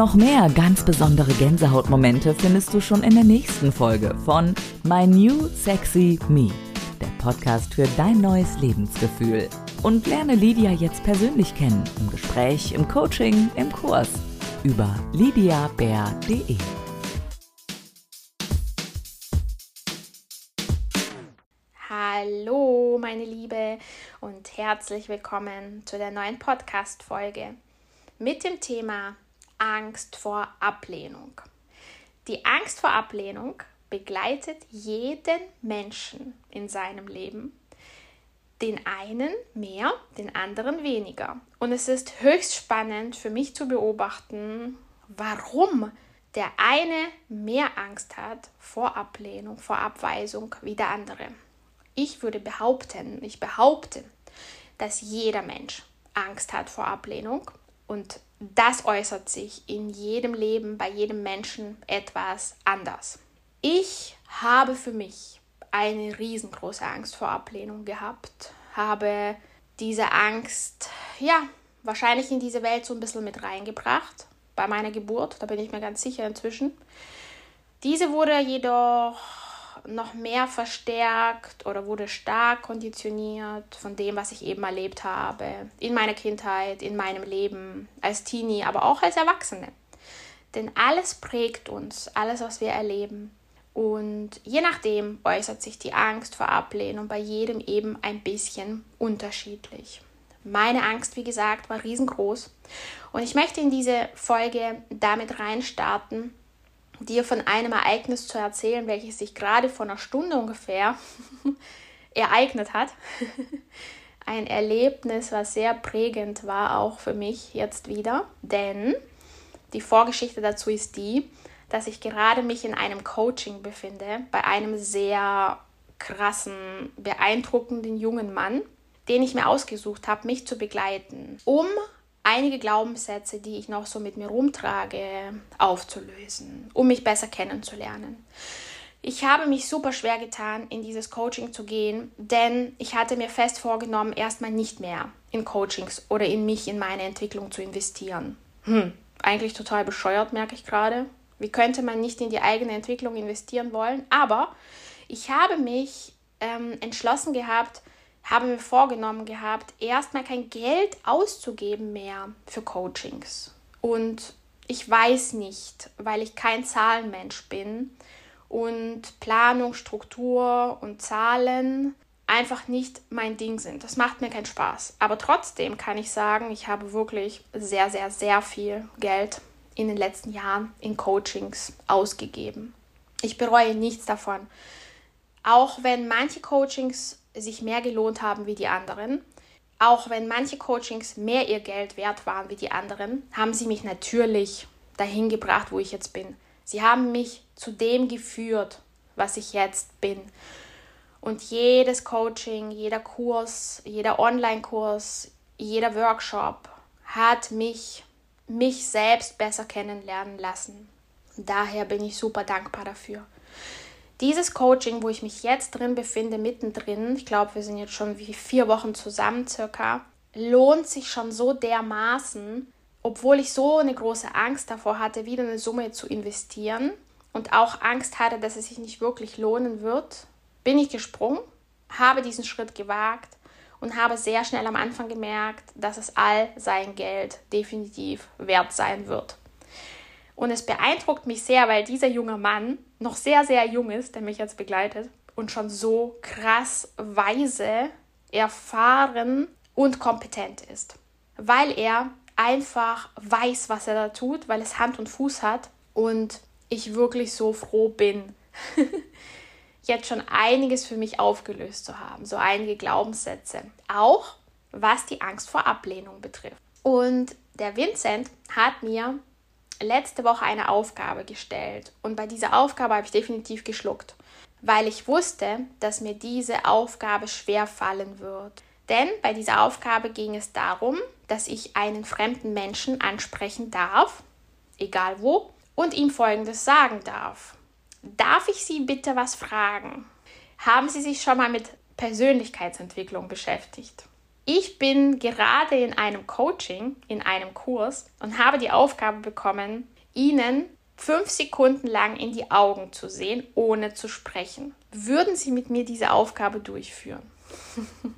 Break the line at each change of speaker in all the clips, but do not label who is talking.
noch mehr ganz besondere Gänsehautmomente findest du schon in der nächsten Folge von My New Sexy Me, der Podcast für dein neues Lebensgefühl. Und lerne Lydia jetzt persönlich kennen, im Gespräch, im Coaching, im Kurs über lydiabär.de.
Hallo, meine Liebe, und herzlich willkommen zu der neuen Podcast-Folge mit dem Thema Angst vor Ablehnung. Die Angst vor Ablehnung begleitet jeden Menschen in seinem Leben. Den einen mehr, den anderen weniger. Und es ist höchst spannend für mich zu beobachten, warum der eine mehr Angst hat vor Ablehnung, vor Abweisung wie der andere. Ich würde behaupten, ich behaupte, dass jeder Mensch Angst hat vor Ablehnung und das äußert sich in jedem Leben, bei jedem Menschen etwas anders. Ich habe für mich eine riesengroße Angst vor Ablehnung gehabt, habe diese Angst, ja, wahrscheinlich in diese Welt so ein bisschen mit reingebracht bei meiner Geburt, da bin ich mir ganz sicher inzwischen. Diese wurde jedoch noch mehr verstärkt oder wurde stark konditioniert von dem, was ich eben erlebt habe in meiner Kindheit, in meinem Leben als Teenie, aber auch als Erwachsene. Denn alles prägt uns, alles, was wir erleben. Und je nachdem äußert sich die Angst vor Ablehnung bei jedem eben ein bisschen unterschiedlich. Meine Angst, wie gesagt, war riesengroß. Und ich möchte in diese Folge damit reinstarten, dir von einem Ereignis zu erzählen, welches sich gerade vor einer Stunde ungefähr ereignet hat. Ein Erlebnis, was sehr prägend war, auch für mich jetzt wieder. Denn die Vorgeschichte dazu ist die, dass ich gerade mich in einem Coaching befinde, bei einem sehr krassen, beeindruckenden jungen Mann, den ich mir ausgesucht habe, mich zu begleiten, um einige Glaubenssätze, die ich noch so mit mir rumtrage, aufzulösen, um mich besser kennenzulernen. Ich habe mich super schwer getan, in dieses Coaching zu gehen, denn ich hatte mir fest vorgenommen, erstmal nicht mehr in Coachings oder in mich, in meine Entwicklung zu investieren. Hm, eigentlich total bescheuert, merke ich gerade. Wie könnte man nicht in die eigene Entwicklung investieren wollen? Aber ich habe mich ähm, entschlossen gehabt, habe mir vorgenommen gehabt, erstmal kein Geld auszugeben mehr für Coachings. Und ich weiß nicht, weil ich kein Zahlenmensch bin und Planung, Struktur und Zahlen einfach nicht mein Ding sind. Das macht mir keinen Spaß. Aber trotzdem kann ich sagen, ich habe wirklich sehr, sehr, sehr viel Geld in den letzten Jahren in Coachings ausgegeben. Ich bereue nichts davon. Auch wenn manche Coachings sich mehr gelohnt haben wie die anderen. Auch wenn manche Coachings mehr ihr Geld wert waren wie die anderen, haben sie mich natürlich dahin gebracht, wo ich jetzt bin. Sie haben mich zu dem geführt, was ich jetzt bin. Und jedes Coaching, jeder Kurs, jeder Online-Kurs, jeder Workshop hat mich, mich selbst besser kennenlernen lassen. Daher bin ich super dankbar dafür. Dieses Coaching, wo ich mich jetzt drin befinde, mittendrin, ich glaube, wir sind jetzt schon wie vier Wochen zusammen circa, lohnt sich schon so dermaßen, obwohl ich so eine große Angst davor hatte, wieder eine Summe zu investieren und auch Angst hatte, dass es sich nicht wirklich lohnen wird, bin ich gesprungen, habe diesen Schritt gewagt und habe sehr schnell am Anfang gemerkt, dass es all sein Geld definitiv wert sein wird. Und es beeindruckt mich sehr, weil dieser junge Mann noch sehr, sehr jung ist, der mich jetzt begleitet und schon so krass weise, erfahren und kompetent ist. Weil er einfach weiß, was er da tut, weil es Hand und Fuß hat und ich wirklich so froh bin, jetzt schon einiges für mich aufgelöst zu haben, so einige Glaubenssätze, auch was die Angst vor Ablehnung betrifft. Und der Vincent hat mir letzte Woche eine Aufgabe gestellt und bei dieser Aufgabe habe ich definitiv geschluckt, weil ich wusste, dass mir diese Aufgabe schwer fallen wird. Denn bei dieser Aufgabe ging es darum, dass ich einen fremden Menschen ansprechen darf, egal wo, und ihm Folgendes sagen darf. Darf ich Sie bitte was fragen? Haben Sie sich schon mal mit Persönlichkeitsentwicklung beschäftigt? Ich bin gerade in einem Coaching, in einem Kurs und habe die Aufgabe bekommen, ihnen fünf Sekunden lang in die Augen zu sehen, ohne zu sprechen. Würden Sie mit mir diese Aufgabe durchführen?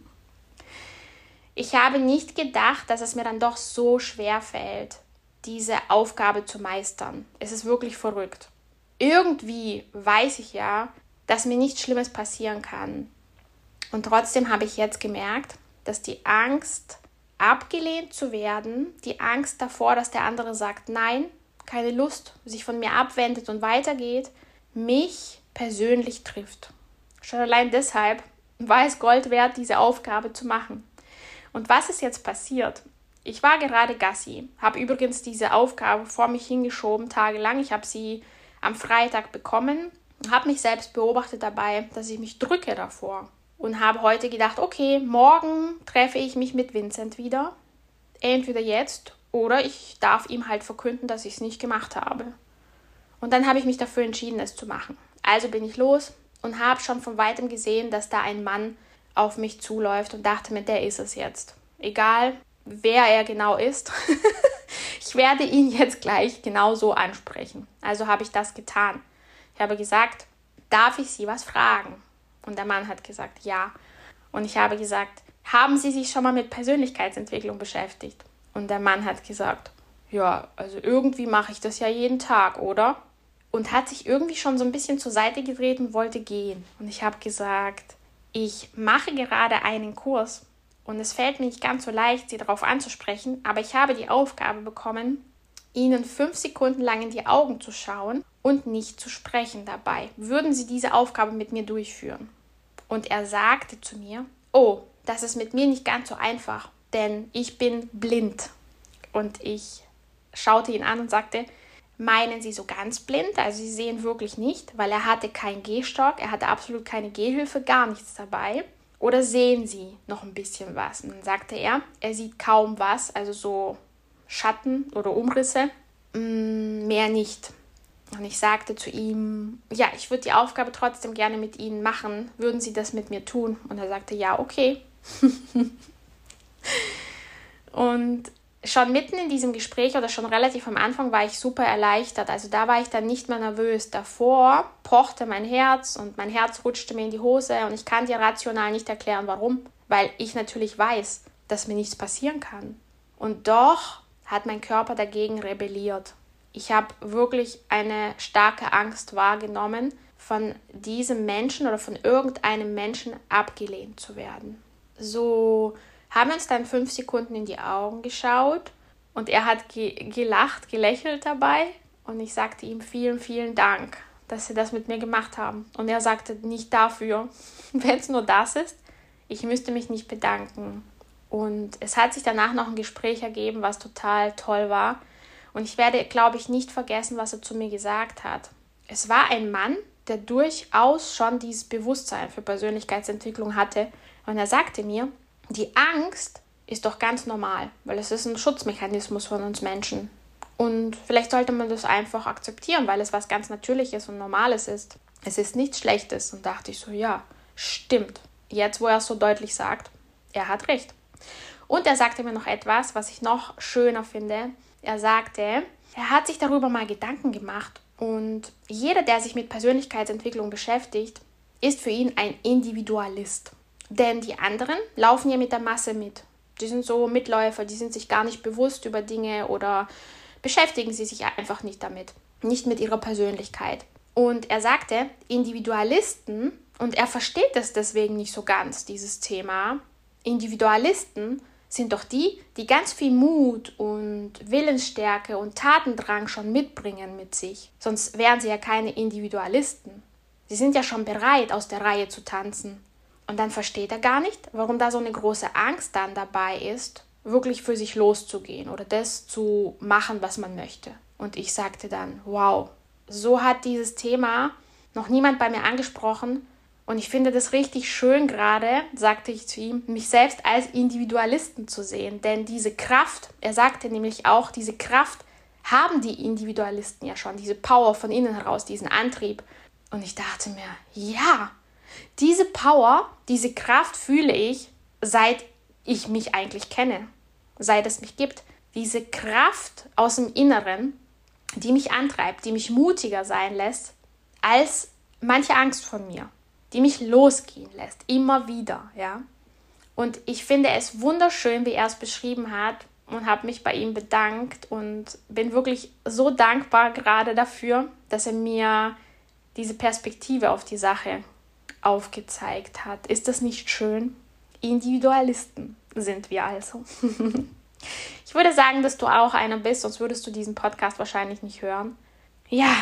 ich habe nicht gedacht, dass es mir dann doch so schwer fällt, diese Aufgabe zu meistern. Es ist wirklich verrückt. Irgendwie weiß ich ja, dass mir nichts Schlimmes passieren kann. Und trotzdem habe ich jetzt gemerkt, dass die Angst, abgelehnt zu werden, die Angst davor, dass der andere sagt Nein, keine Lust, sich von mir abwendet und weitergeht, mich persönlich trifft. Schon allein deshalb war es Gold wert, diese Aufgabe zu machen. Und was ist jetzt passiert? Ich war gerade Gassi, habe übrigens diese Aufgabe vor mich hingeschoben, tagelang. Ich habe sie am Freitag bekommen, habe mich selbst beobachtet dabei, dass ich mich drücke davor und habe heute gedacht, okay, morgen treffe ich mich mit Vincent wieder. Entweder jetzt oder ich darf ihm halt verkünden, dass ich es nicht gemacht habe. Und dann habe ich mich dafür entschieden, es zu machen. Also bin ich los und habe schon von weitem gesehen, dass da ein Mann auf mich zuläuft und dachte mir, der ist es jetzt. Egal, wer er genau ist. ich werde ihn jetzt gleich genauso ansprechen. Also habe ich das getan. Ich habe gesagt, darf ich Sie was fragen? Und der Mann hat gesagt, ja. Und ich habe gesagt, haben Sie sich schon mal mit Persönlichkeitsentwicklung beschäftigt? Und der Mann hat gesagt, ja, also irgendwie mache ich das ja jeden Tag, oder? Und hat sich irgendwie schon so ein bisschen zur Seite gedreht und wollte gehen. Und ich habe gesagt, ich mache gerade einen Kurs und es fällt mir nicht ganz so leicht, sie darauf anzusprechen, aber ich habe die Aufgabe bekommen, ihnen fünf Sekunden lang in die Augen zu schauen und nicht zu sprechen dabei. Würden sie diese Aufgabe mit mir durchführen? Und er sagte zu mir, oh, das ist mit mir nicht ganz so einfach, denn ich bin blind. Und ich schaute ihn an und sagte, meinen Sie so ganz blind? Also Sie sehen wirklich nicht, weil er hatte keinen Gehstock, er hatte absolut keine Gehhilfe, gar nichts dabei. Oder sehen Sie noch ein bisschen was? Und dann sagte er, er sieht kaum was, also so Schatten oder Umrisse, mm, mehr nicht. Und ich sagte zu ihm, ja, ich würde die Aufgabe trotzdem gerne mit Ihnen machen. Würden Sie das mit mir tun? Und er sagte, ja, okay. und schon mitten in diesem Gespräch oder schon relativ am Anfang war ich super erleichtert. Also da war ich dann nicht mehr nervös. Davor pochte mein Herz und mein Herz rutschte mir in die Hose und ich kann dir rational nicht erklären, warum. Weil ich natürlich weiß, dass mir nichts passieren kann. Und doch hat mein Körper dagegen rebelliert. Ich habe wirklich eine starke Angst wahrgenommen, von diesem Menschen oder von irgendeinem Menschen abgelehnt zu werden. So haben wir uns dann fünf Sekunden in die Augen geschaut und er hat ge gelacht, gelächelt dabei und ich sagte ihm vielen, vielen Dank, dass Sie das mit mir gemacht haben. Und er sagte, nicht dafür, wenn es nur das ist, ich müsste mich nicht bedanken. Und es hat sich danach noch ein Gespräch ergeben, was total toll war. Und ich werde, glaube ich, nicht vergessen, was er zu mir gesagt hat. Es war ein Mann, der durchaus schon dieses Bewusstsein für Persönlichkeitsentwicklung hatte. Und er sagte mir, die Angst ist doch ganz normal, weil es ist ein Schutzmechanismus von uns Menschen. Und vielleicht sollte man das einfach akzeptieren, weil es was ganz Natürliches und Normales ist. Es ist nichts Schlechtes. Und dachte ich so, ja, stimmt. Jetzt, wo er es so deutlich sagt, er hat recht. Und er sagte mir noch etwas, was ich noch schöner finde. Er sagte, er hat sich darüber mal Gedanken gemacht und jeder, der sich mit Persönlichkeitsentwicklung beschäftigt, ist für ihn ein Individualist. Denn die anderen laufen ja mit der Masse mit. Die sind so Mitläufer, die sind sich gar nicht bewusst über Dinge oder beschäftigen sie sich einfach nicht damit, nicht mit ihrer Persönlichkeit. Und er sagte, Individualisten, und er versteht es deswegen nicht so ganz, dieses Thema, Individualisten sind doch die, die ganz viel Mut und Willensstärke und Tatendrang schon mitbringen mit sich. Sonst wären sie ja keine Individualisten. Sie sind ja schon bereit, aus der Reihe zu tanzen. Und dann versteht er gar nicht, warum da so eine große Angst dann dabei ist, wirklich für sich loszugehen oder das zu machen, was man möchte. Und ich sagte dann, wow, so hat dieses Thema noch niemand bei mir angesprochen. Und ich finde das richtig schön gerade, sagte ich zu ihm, mich selbst als Individualisten zu sehen. Denn diese Kraft, er sagte nämlich auch, diese Kraft haben die Individualisten ja schon, diese Power von innen heraus, diesen Antrieb. Und ich dachte mir, ja, diese Power, diese Kraft fühle ich, seit ich mich eigentlich kenne, seit es mich gibt. Diese Kraft aus dem Inneren, die mich antreibt, die mich mutiger sein lässt als manche Angst von mir, die mich losgehen lässt, immer wieder, ja. Und ich finde es wunderschön, wie er es beschrieben hat und habe mich bei ihm bedankt und bin wirklich so dankbar gerade dafür, dass er mir diese Perspektive auf die Sache aufgezeigt hat. Ist das nicht schön? Individualisten sind wir also. ich würde sagen, dass du auch einer bist, sonst würdest du diesen Podcast wahrscheinlich nicht hören. Ja,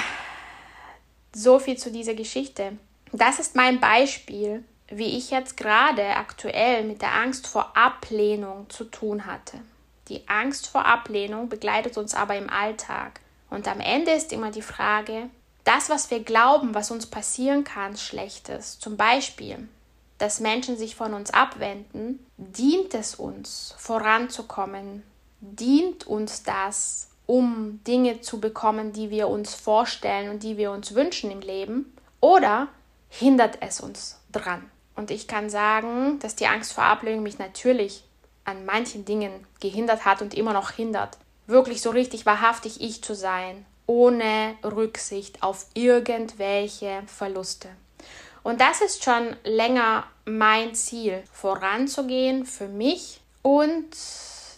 so viel zu dieser Geschichte. Das ist mein Beispiel, wie ich jetzt gerade aktuell mit der Angst vor Ablehnung zu tun hatte. Die Angst vor Ablehnung begleitet uns aber im Alltag. Und am Ende ist immer die Frage, das, was wir glauben, was uns passieren kann, Schlechtes, zum Beispiel, dass Menschen sich von uns abwenden, dient es uns, voranzukommen? Dient uns das, um Dinge zu bekommen, die wir uns vorstellen und die wir uns wünschen im Leben? Oder hindert es uns dran? Und ich kann sagen, dass die Angst vor Ablehnung mich natürlich an manchen Dingen gehindert hat und immer noch hindert. Wirklich so richtig wahrhaftig ich zu sein, ohne Rücksicht auf irgendwelche Verluste. Und das ist schon länger mein Ziel, voranzugehen für mich und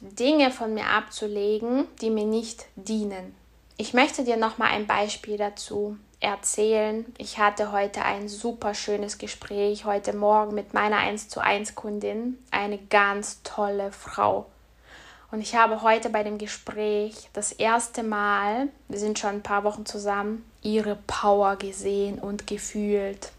Dinge von mir abzulegen, die mir nicht dienen. Ich möchte dir noch mal ein Beispiel dazu erzählen. Ich hatte heute ein super schönes Gespräch heute Morgen mit meiner 1 zu 1 Kundin, eine ganz tolle Frau. Und ich habe heute bei dem Gespräch das erste Mal, wir sind schon ein paar Wochen zusammen, ihre Power gesehen und gefühlt.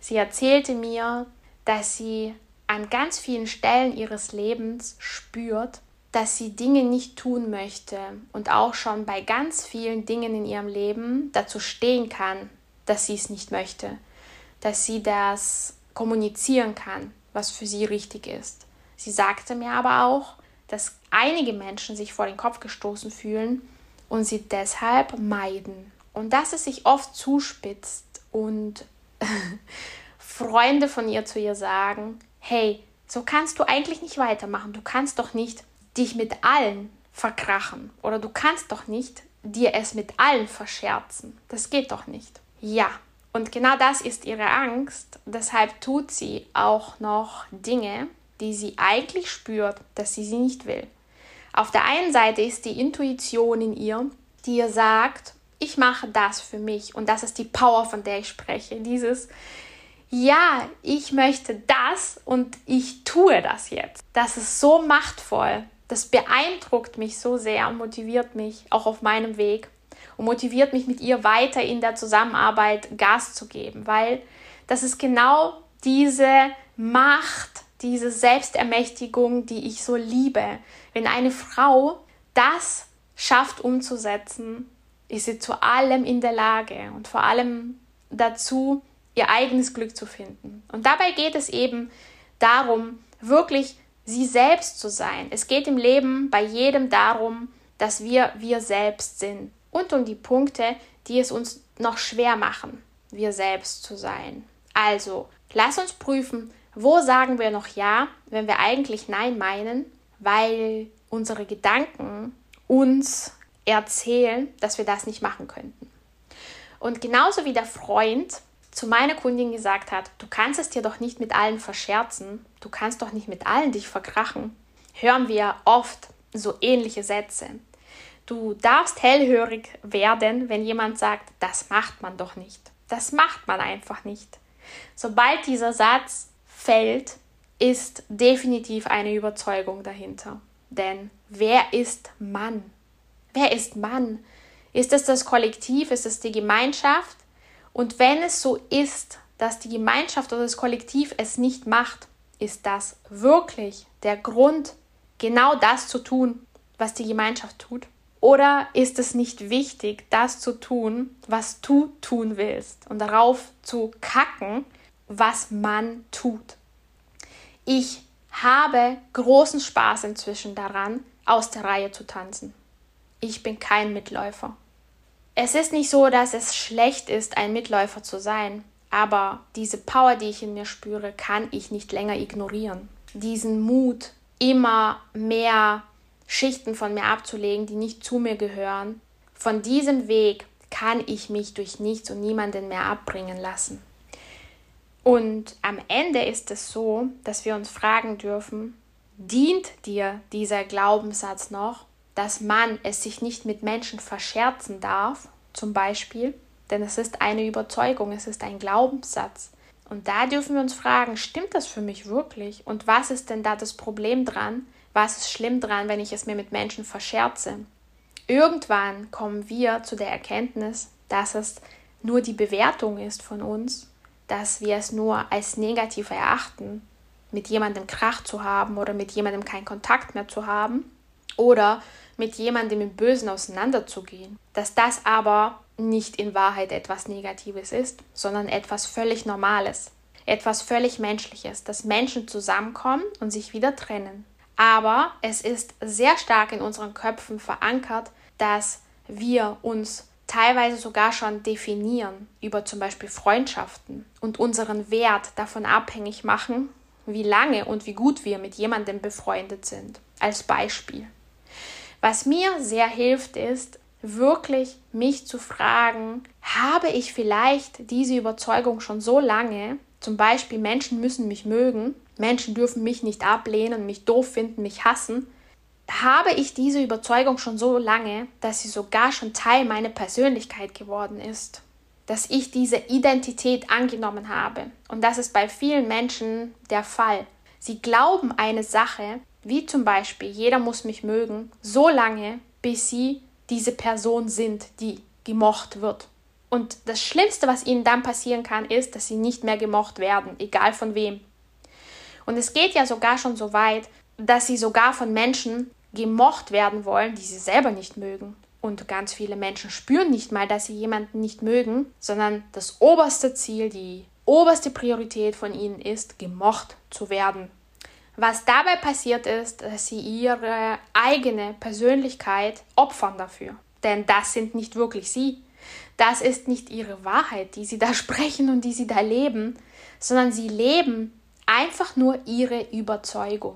Sie erzählte mir, dass sie an ganz vielen Stellen ihres Lebens spürt, dass sie Dinge nicht tun möchte und auch schon bei ganz vielen Dingen in ihrem Leben dazu stehen kann, dass sie es nicht möchte, dass sie das kommunizieren kann, was für sie richtig ist. Sie sagte mir aber auch, dass einige Menschen sich vor den Kopf gestoßen fühlen und sie deshalb meiden. Und dass es sich oft zuspitzt und Freunde von ihr zu ihr sagen, hey, so kannst du eigentlich nicht weitermachen. Du kannst doch nicht dich mit allen verkrachen oder du kannst doch nicht dir es mit allen verscherzen. Das geht doch nicht. Ja, und genau das ist ihre Angst. Deshalb tut sie auch noch Dinge, die sie eigentlich spürt, dass sie sie nicht will. Auf der einen Seite ist die Intuition in ihr, die ihr sagt, ich mache das für mich und das ist die Power, von der ich spreche. Dieses, ja, ich möchte das und ich tue das jetzt. Das ist so machtvoll. Das beeindruckt mich so sehr und motiviert mich auch auf meinem Weg und motiviert mich mit ihr weiter in der Zusammenarbeit Gas zu geben, weil das ist genau diese Macht, diese Selbstermächtigung, die ich so liebe. Wenn eine Frau das schafft umzusetzen, ist sie zu allem in der Lage und vor allem dazu, ihr eigenes Glück zu finden. Und dabei geht es eben darum, wirklich sie selbst zu sein. Es geht im Leben bei jedem darum, dass wir wir selbst sind und um die Punkte, die es uns noch schwer machen, wir selbst zu sein. Also, lass uns prüfen, wo sagen wir noch Ja, wenn wir eigentlich Nein meinen, weil unsere Gedanken uns erzählen, dass wir das nicht machen könnten. Und genauso wie der Freund zu meiner Kundin gesagt hat, du kannst es dir doch nicht mit allen verscherzen, du kannst doch nicht mit allen dich verkrachen, hören wir oft so ähnliche Sätze. Du darfst hellhörig werden, wenn jemand sagt, das macht man doch nicht. Das macht man einfach nicht. Sobald dieser Satz fällt, ist definitiv eine Überzeugung dahinter. Denn wer ist Mann? Wer ist Mann? Ist es das Kollektiv? Ist es die Gemeinschaft? Und wenn es so ist, dass die Gemeinschaft oder das Kollektiv es nicht macht, ist das wirklich der Grund, genau das zu tun, was die Gemeinschaft tut? Oder ist es nicht wichtig, das zu tun, was du tun willst und darauf zu kacken, was man tut. Ich habe großen Spaß inzwischen daran, aus der Reihe zu tanzen. Ich bin kein Mitläufer. Es ist nicht so, dass es schlecht ist, ein Mitläufer zu sein, aber diese Power, die ich in mir spüre, kann ich nicht länger ignorieren. Diesen Mut, immer mehr Schichten von mir abzulegen, die nicht zu mir gehören, Von diesem Weg kann ich mich durch nichts und niemanden mehr abbringen lassen. Und am Ende ist es so, dass wir uns fragen dürfen, dient dir dieser Glaubenssatz noch, dass man es sich nicht mit Menschen verscherzen darf, zum Beispiel? Denn es ist eine Überzeugung, es ist ein Glaubenssatz. Und da dürfen wir uns fragen, stimmt das für mich wirklich? Und was ist denn da das Problem dran? Was ist schlimm dran, wenn ich es mir mit Menschen verscherze? Irgendwann kommen wir zu der Erkenntnis, dass es nur die Bewertung ist von uns, dass wir es nur als negativ erachten, mit jemandem Krach zu haben oder mit jemandem keinen Kontakt mehr zu haben oder mit jemandem im Bösen auseinanderzugehen. Dass das aber nicht in Wahrheit etwas Negatives ist, sondern etwas völlig Normales, etwas völlig Menschliches, dass Menschen zusammenkommen und sich wieder trennen. Aber es ist sehr stark in unseren Köpfen verankert, dass wir uns teilweise sogar schon definieren über zum Beispiel Freundschaften und unseren Wert davon abhängig machen, wie lange und wie gut wir mit jemandem befreundet sind. Als Beispiel. Was mir sehr hilft, ist wirklich mich zu fragen, habe ich vielleicht diese Überzeugung schon so lange, zum Beispiel Menschen müssen mich mögen, Menschen dürfen mich nicht ablehnen, mich doof finden, mich hassen, habe ich diese Überzeugung schon so lange, dass sie sogar schon Teil meiner Persönlichkeit geworden ist, dass ich diese Identität angenommen habe. Und das ist bei vielen Menschen der Fall. Sie glauben eine Sache, wie zum Beispiel, jeder muss mich mögen, so lange, bis sie diese Person sind, die gemocht wird. Und das Schlimmste, was ihnen dann passieren kann, ist, dass sie nicht mehr gemocht werden, egal von wem. Und es geht ja sogar schon so weit, dass sie sogar von Menschen gemocht werden wollen, die sie selber nicht mögen. Und ganz viele Menschen spüren nicht mal, dass sie jemanden nicht mögen, sondern das oberste Ziel, die oberste Priorität von ihnen ist, gemocht zu werden. Was dabei passiert ist, dass sie ihre eigene Persönlichkeit opfern dafür. Denn das sind nicht wirklich sie. Das ist nicht ihre Wahrheit, die sie da sprechen und die sie da leben, sondern sie leben einfach nur ihre Überzeugung.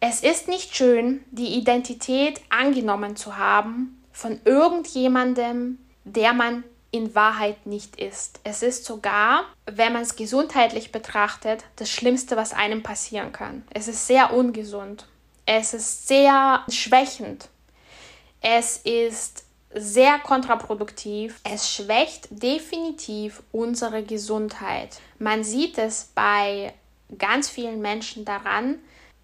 Es ist nicht schön, die Identität angenommen zu haben von irgendjemandem, der man in Wahrheit nicht ist. Es ist sogar, wenn man es gesundheitlich betrachtet, das Schlimmste, was einem passieren kann. Es ist sehr ungesund. Es ist sehr schwächend. Es ist sehr kontraproduktiv. Es schwächt definitiv unsere Gesundheit. Man sieht es bei ganz vielen Menschen daran,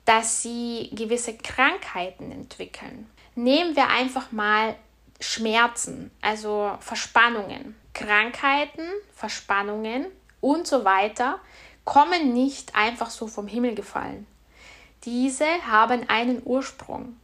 dass sie gewisse Krankheiten entwickeln. Nehmen wir einfach mal Schmerzen, also Verspannungen. Krankheiten, Verspannungen und so weiter kommen nicht einfach so vom Himmel gefallen. Diese haben einen Ursprung.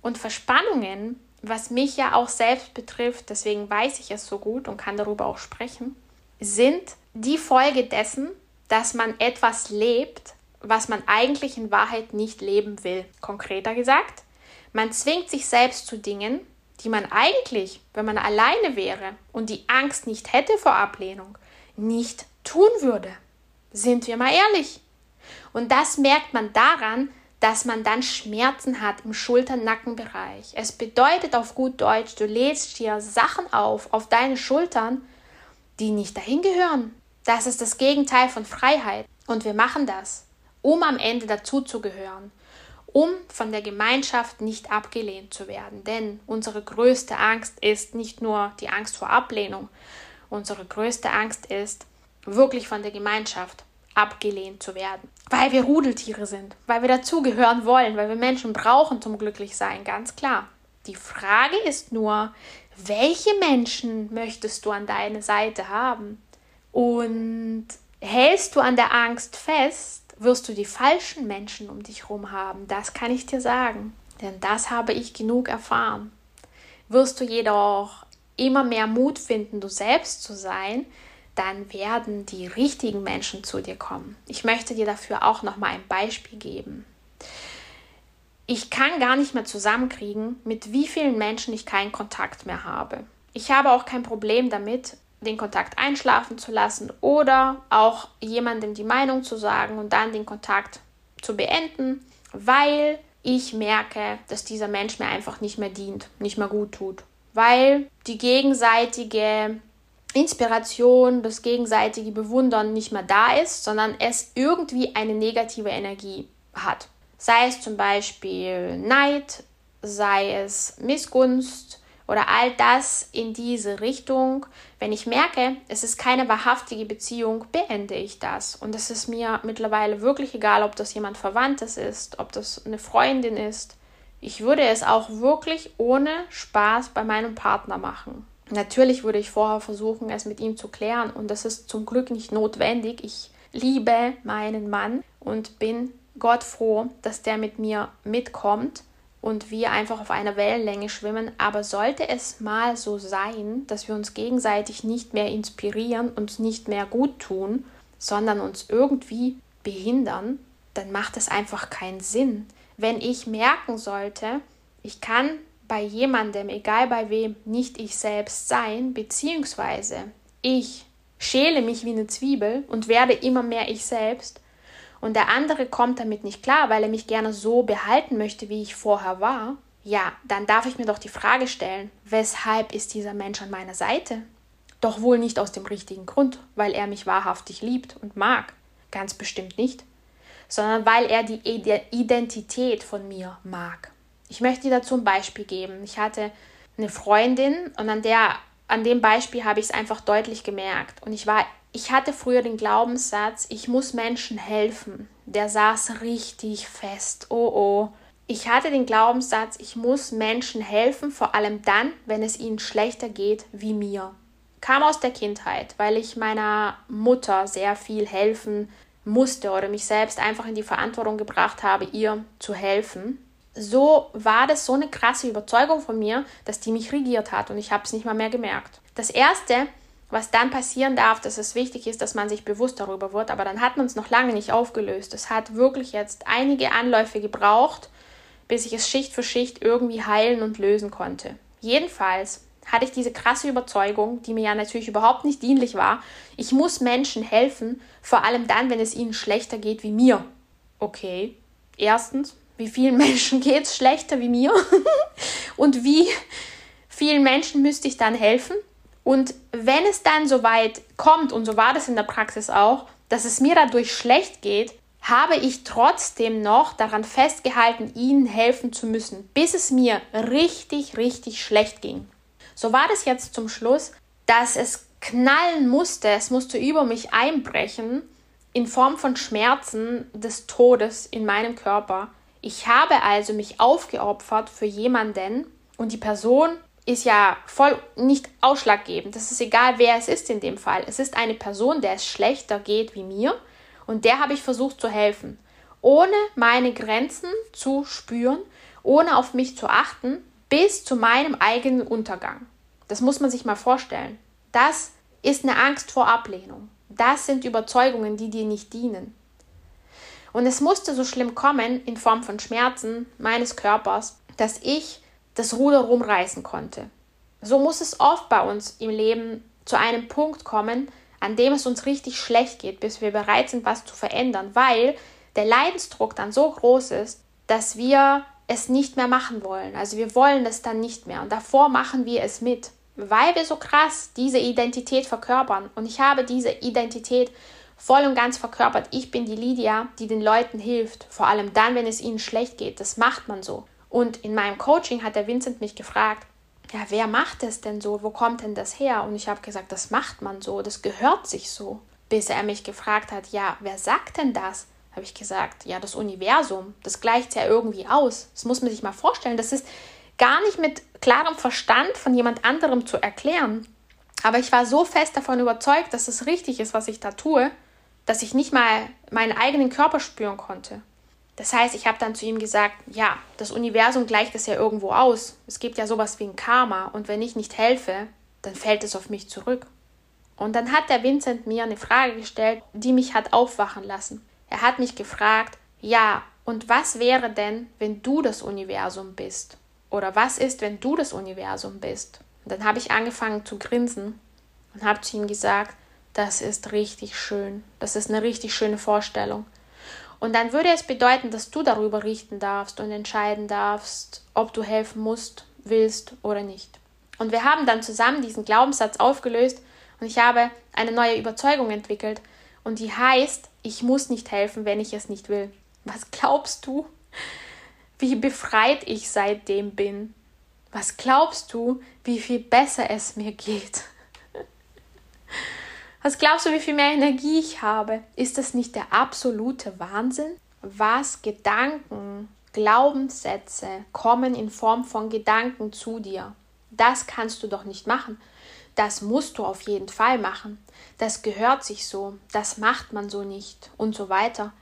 Und Verspannungen, was mich ja auch selbst betrifft, deswegen weiß ich es so gut und kann darüber auch sprechen, sind die Folge dessen, dass man etwas lebt, was man eigentlich in Wahrheit nicht leben will. Konkreter gesagt, man zwingt sich selbst zu Dingen, die man eigentlich, wenn man alleine wäre und die Angst nicht hätte vor Ablehnung, nicht tun würde. Sind wir mal ehrlich. Und das merkt man daran, dass man dann Schmerzen hat im Schultern-Nackenbereich. Es bedeutet auf gut Deutsch, du lädst dir Sachen auf, auf deine Schultern, die nicht dahin gehören. Das ist das Gegenteil von Freiheit. Und wir machen das um am Ende dazuzugehören, um von der Gemeinschaft nicht abgelehnt zu werden. Denn unsere größte Angst ist nicht nur die Angst vor Ablehnung, unsere größte Angst ist, wirklich von der Gemeinschaft abgelehnt zu werden, weil wir Rudeltiere sind, weil wir dazugehören wollen, weil wir Menschen brauchen zum Glücklichsein, ganz klar. Die Frage ist nur, welche Menschen möchtest du an deine Seite haben? Und hältst du an der Angst fest wirst du die falschen Menschen um dich herum haben. Das kann ich dir sagen. Denn das habe ich genug erfahren. Wirst du jedoch immer mehr Mut finden, du selbst zu sein, dann werden die richtigen Menschen zu dir kommen. Ich möchte dir dafür auch noch mal ein Beispiel geben. Ich kann gar nicht mehr zusammenkriegen, mit wie vielen Menschen ich keinen Kontakt mehr habe. Ich habe auch kein Problem damit, den Kontakt einschlafen zu lassen oder auch jemandem die Meinung zu sagen und dann den Kontakt zu beenden, weil ich merke, dass dieser Mensch mir einfach nicht mehr dient, nicht mehr gut tut, weil die gegenseitige Inspiration, das gegenseitige Bewundern nicht mehr da ist, sondern es irgendwie eine negative Energie hat. Sei es zum Beispiel Neid, sei es Missgunst oder all das in diese Richtung. Wenn ich merke, es ist keine wahrhaftige Beziehung, beende ich das. Und es ist mir mittlerweile wirklich egal, ob das jemand Verwandtes ist, ob das eine Freundin ist. Ich würde es auch wirklich ohne Spaß bei meinem Partner machen. Natürlich würde ich vorher versuchen, es mit ihm zu klären und das ist zum Glück nicht notwendig. Ich liebe meinen Mann und bin Gott froh, dass der mit mir mitkommt und wir einfach auf einer Wellenlänge schwimmen. Aber sollte es mal so sein, dass wir uns gegenseitig nicht mehr inspirieren, uns nicht mehr gut tun, sondern uns irgendwie behindern, dann macht es einfach keinen Sinn. Wenn ich merken sollte, ich kann bei jemandem, egal bei wem, nicht ich selbst sein, beziehungsweise ich schäle mich wie eine Zwiebel und werde immer mehr ich selbst und der andere kommt damit nicht klar, weil er mich gerne so behalten möchte, wie ich vorher war, ja, dann darf ich mir doch die Frage stellen, weshalb ist dieser Mensch an meiner Seite? Doch wohl nicht aus dem richtigen Grund, weil er mich wahrhaftig liebt und mag. Ganz bestimmt nicht. Sondern weil er die Identität von mir mag. Ich möchte dir dazu ein Beispiel geben. Ich hatte eine Freundin und an, der, an dem Beispiel habe ich es einfach deutlich gemerkt. Und ich war, ich hatte früher den Glaubenssatz, ich muss Menschen helfen. Der saß richtig fest. Oh oh. Ich hatte den Glaubenssatz, ich muss Menschen helfen, vor allem dann, wenn es ihnen schlechter geht wie mir. Kam aus der Kindheit, weil ich meiner Mutter sehr viel helfen musste oder mich selbst einfach in die Verantwortung gebracht habe, ihr zu helfen so war das so eine krasse Überzeugung von mir, dass die mich regiert hat und ich habe es nicht mal mehr gemerkt. Das Erste, was dann passieren darf, dass es wichtig ist, dass man sich bewusst darüber wird, aber dann hat man es noch lange nicht aufgelöst. Es hat wirklich jetzt einige Anläufe gebraucht, bis ich es Schicht für Schicht irgendwie heilen und lösen konnte. Jedenfalls hatte ich diese krasse Überzeugung, die mir ja natürlich überhaupt nicht dienlich war, ich muss Menschen helfen, vor allem dann, wenn es ihnen schlechter geht wie mir. Okay, erstens, wie vielen Menschen geht es schlechter wie mir und wie vielen Menschen müsste ich dann helfen. Und wenn es dann so weit kommt, und so war das in der Praxis auch, dass es mir dadurch schlecht geht, habe ich trotzdem noch daran festgehalten, ihnen helfen zu müssen, bis es mir richtig, richtig schlecht ging. So war das jetzt zum Schluss, dass es knallen musste, es musste über mich einbrechen in Form von Schmerzen des Todes in meinem Körper, ich habe also mich aufgeopfert für jemanden und die Person ist ja voll nicht ausschlaggebend. Das ist egal, wer es ist in dem Fall. Es ist eine Person, der es schlechter geht wie mir und der habe ich versucht zu helfen, ohne meine Grenzen zu spüren, ohne auf mich zu achten, bis zu meinem eigenen Untergang. Das muss man sich mal vorstellen. Das ist eine Angst vor Ablehnung. Das sind Überzeugungen, die dir nicht dienen. Und es musste so schlimm kommen in Form von Schmerzen meines Körpers, dass ich das Ruder rumreißen konnte. So muss es oft bei uns im Leben zu einem Punkt kommen, an dem es uns richtig schlecht geht, bis wir bereit sind, was zu verändern, weil der Leidensdruck dann so groß ist, dass wir es nicht mehr machen wollen. Also wir wollen es dann nicht mehr. Und davor machen wir es mit, weil wir so krass diese Identität verkörpern. Und ich habe diese Identität voll und ganz verkörpert. Ich bin die Lydia, die den Leuten hilft, vor allem dann, wenn es ihnen schlecht geht. Das macht man so. Und in meinem Coaching hat der Vincent mich gefragt, ja, wer macht es denn so? Wo kommt denn das her? Und ich habe gesagt, das macht man so, das gehört sich so. Bis er mich gefragt hat, ja, wer sagt denn das? Habe ich gesagt, ja, das Universum, das gleicht ja irgendwie aus. Das muss man sich mal vorstellen. Das ist gar nicht mit klarem Verstand von jemand anderem zu erklären. Aber ich war so fest davon überzeugt, dass es richtig ist, was ich da tue, dass ich nicht mal meinen eigenen Körper spüren konnte. Das heißt, ich habe dann zu ihm gesagt, ja, das Universum gleicht es ja irgendwo aus. Es gibt ja sowas wie ein Karma und wenn ich nicht helfe, dann fällt es auf mich zurück. Und dann hat der Vincent mir eine Frage gestellt, die mich hat aufwachen lassen. Er hat mich gefragt, ja, und was wäre denn, wenn du das Universum bist? Oder was ist, wenn du das Universum bist? Und dann habe ich angefangen zu grinsen und habe zu ihm gesagt, das ist richtig schön. Das ist eine richtig schöne Vorstellung. Und dann würde es bedeuten, dass du darüber richten darfst und entscheiden darfst, ob du helfen musst, willst oder nicht. Und wir haben dann zusammen diesen Glaubenssatz aufgelöst und ich habe eine neue Überzeugung entwickelt. Und die heißt, ich muss nicht helfen, wenn ich es nicht will. Was glaubst du, wie befreit ich seitdem bin? Was glaubst du, wie viel besser es mir geht? Was glaubst du, wie viel mehr Energie ich habe? Ist das nicht der absolute Wahnsinn? Was Gedanken, Glaubenssätze kommen in Form von Gedanken zu dir. Das kannst du doch nicht machen. Das musst du auf jeden Fall machen. Das gehört sich so. Das macht man so nicht und so weiter.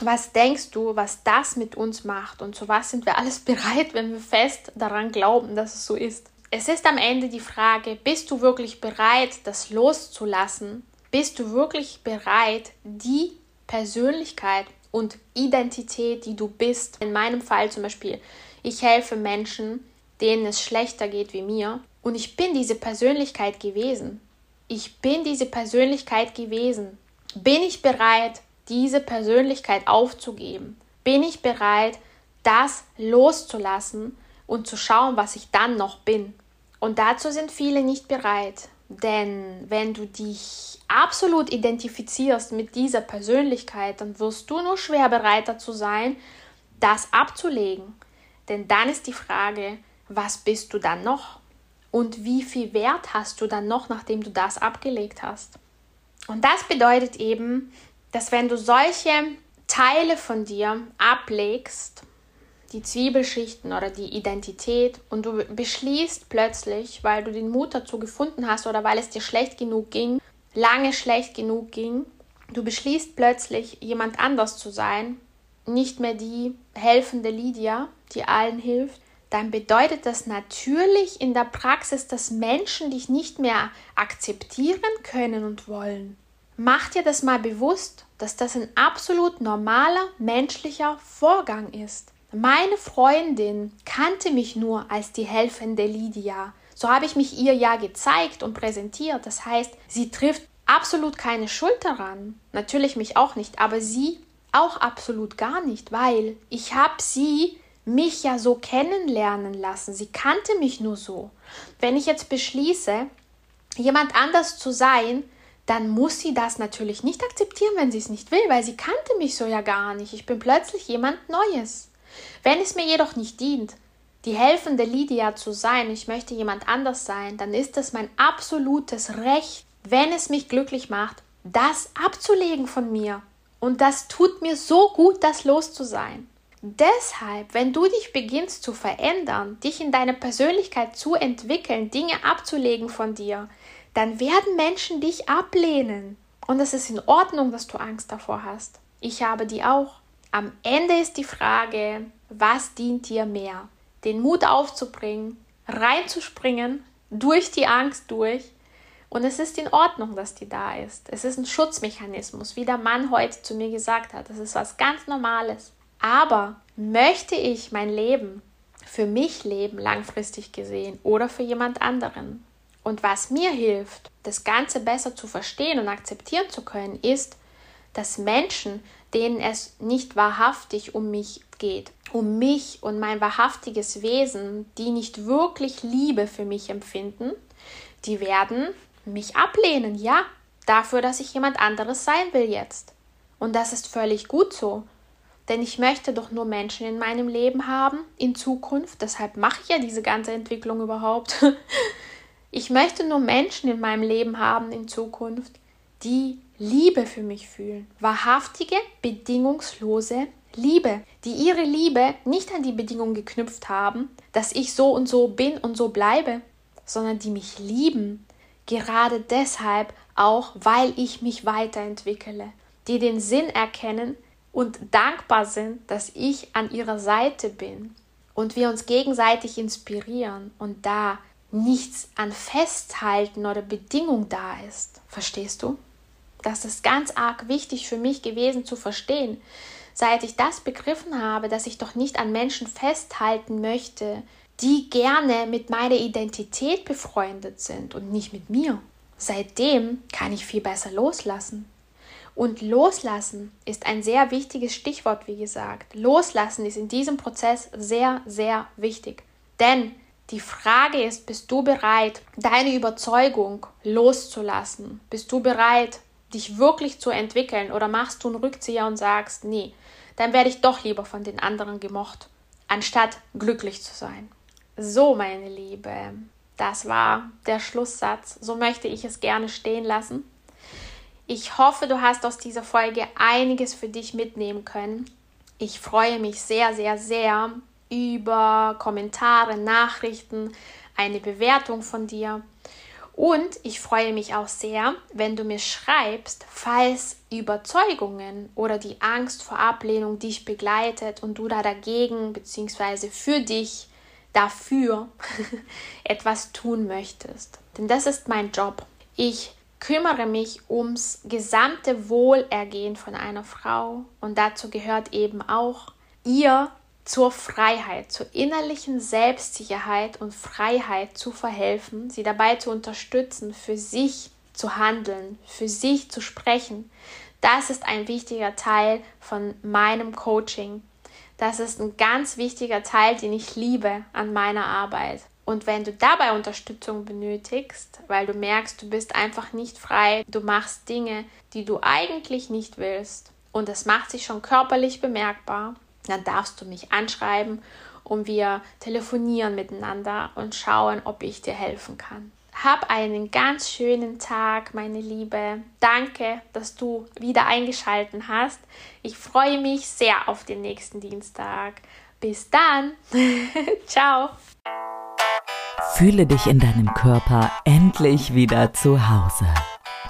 Was denkst du, was das mit uns macht und zu was sind wir alles bereit, wenn wir fest daran glauben, dass es so ist? Es ist am Ende die Frage, bist du wirklich bereit, das loszulassen? Bist du wirklich bereit, die Persönlichkeit und Identität, die du bist, in meinem Fall zum Beispiel, ich helfe Menschen, denen es schlechter geht wie mir, und ich bin diese Persönlichkeit gewesen. Ich bin diese Persönlichkeit gewesen. Bin ich bereit, diese Persönlichkeit aufzugeben? Bin ich bereit, das loszulassen und zu schauen, was ich dann noch bin? Und dazu sind viele nicht bereit. Denn wenn du dich absolut identifizierst mit dieser Persönlichkeit, dann wirst du nur schwer bereit dazu sein, das abzulegen. Denn dann ist die Frage, was bist du dann noch? Und wie viel Wert hast du dann noch, nachdem du das abgelegt hast? Und das bedeutet eben, dass wenn du solche Teile von dir ablegst, die Zwiebelschichten oder die Identität und du beschließt plötzlich, weil du den Mut dazu gefunden hast oder weil es dir schlecht genug ging, lange schlecht genug ging, du beschließt plötzlich jemand anders zu sein, nicht mehr die helfende Lydia, die allen hilft, dann bedeutet das natürlich in der Praxis, dass Menschen dich nicht mehr akzeptieren können und wollen. Mach dir das mal bewusst, dass das ein absolut normaler menschlicher Vorgang ist. Meine Freundin kannte mich nur als die helfende Lydia. So habe ich mich ihr ja gezeigt und präsentiert. Das heißt, sie trifft absolut keine Schuld daran. Natürlich mich auch nicht, aber sie auch absolut gar nicht, weil ich habe sie mich ja so kennenlernen lassen. Sie kannte mich nur so. Wenn ich jetzt beschließe, jemand anders zu sein, dann muss sie das natürlich nicht akzeptieren, wenn sie es nicht will, weil sie kannte mich so ja gar nicht. Ich bin plötzlich jemand Neues. Wenn es mir jedoch nicht dient, die helfende Lydia zu sein, ich möchte jemand anders sein, dann ist es mein absolutes Recht, wenn es mich glücklich macht, das abzulegen von mir. Und das tut mir so gut, das los zu sein. Deshalb, wenn du dich beginnst zu verändern, dich in deine Persönlichkeit zu entwickeln, Dinge abzulegen von dir, dann werden Menschen dich ablehnen. Und es ist in Ordnung, dass du Angst davor hast. Ich habe die auch. Am Ende ist die Frage, was dient dir mehr? Den Mut aufzubringen, reinzuspringen, durch die Angst durch. Und es ist in Ordnung, dass die da ist. Es ist ein Schutzmechanismus, wie der Mann heute zu mir gesagt hat. Das ist was ganz Normales. Aber möchte ich mein Leben für mich leben, langfristig gesehen, oder für jemand anderen? Und was mir hilft, das Ganze besser zu verstehen und akzeptieren zu können, ist, dass Menschen, denen es nicht wahrhaftig um mich geht, um mich und mein wahrhaftiges Wesen, die nicht wirklich Liebe für mich empfinden, die werden mich ablehnen, ja, dafür, dass ich jemand anderes sein will jetzt. Und das ist völlig gut so. Denn ich möchte doch nur Menschen in meinem Leben haben, in Zukunft. Deshalb mache ich ja diese ganze Entwicklung überhaupt. Ich möchte nur Menschen in meinem Leben haben in Zukunft, die Liebe für mich fühlen. Wahrhaftige, bedingungslose Liebe, die ihre Liebe nicht an die Bedingung geknüpft haben, dass ich so und so bin und so bleibe, sondern die mich lieben, gerade deshalb auch, weil ich mich weiterentwickle, die den Sinn erkennen und dankbar sind, dass ich an ihrer Seite bin und wir uns gegenseitig inspirieren und da nichts an Festhalten oder Bedingung da ist. Verstehst du? Das ist ganz arg wichtig für mich gewesen zu verstehen. Seit ich das begriffen habe, dass ich doch nicht an Menschen festhalten möchte, die gerne mit meiner Identität befreundet sind und nicht mit mir. Seitdem kann ich viel besser loslassen. Und loslassen ist ein sehr wichtiges Stichwort, wie gesagt. Loslassen ist in diesem Prozess sehr, sehr wichtig. Denn Die Frage ist, bist du bereit, deine Überzeugung loszulassen? Bist du bereit, dich wirklich zu entwickeln oder machst du einen Rückzieher und sagst, nee, dann werde ich doch lieber von den anderen gemocht, anstatt glücklich zu sein. So, meine Liebe, das war der Schlusssatz. So möchte ich es gerne stehen lassen. Ich hoffe, du hast aus dieser Folge einiges für dich mitnehmen können. Ich freue mich sehr, sehr, sehr über Kommentare, Nachrichten, eine Bewertung von dir. Und ich freue mich auch sehr, wenn du mir schreibst, falls Überzeugungen oder die Angst vor Ablehnung dich begleitet und du da dagegen bzw. für dich dafür etwas tun möchtest. Denn das ist mein Job. Ich kümmere mich ums gesamte Wohlergehen von einer Frau und dazu gehört eben auch ihr zur Freiheit, zur innerlichen Selbstsicherheit und Freiheit zu verhelfen, sie dabei zu unterstützen, für sich zu handeln, für sich zu sprechen. Das ist ein wichtiger Teil von meinem Coaching. Das ist ein ganz wichtiger Teil, den ich liebe an meiner Arbeit. Und wenn du dabei Unterstützung benötigst, weil du merkst, du bist einfach nicht frei, du machst Dinge, die du eigentlich nicht willst und es macht sich schon körperlich bemerkbar, dann darfst du mich anschreiben und wir telefonieren miteinander und schauen, ob ich dir helfen kann. Hab einen ganz schönen Tag, meine Liebe. Danke, dass du wieder eingeschalten hast. Ich freue mich sehr auf den nächsten Dienstag. Bis dann. Ciao.
Fühle dich in deinem Körper endlich wieder zu Hause.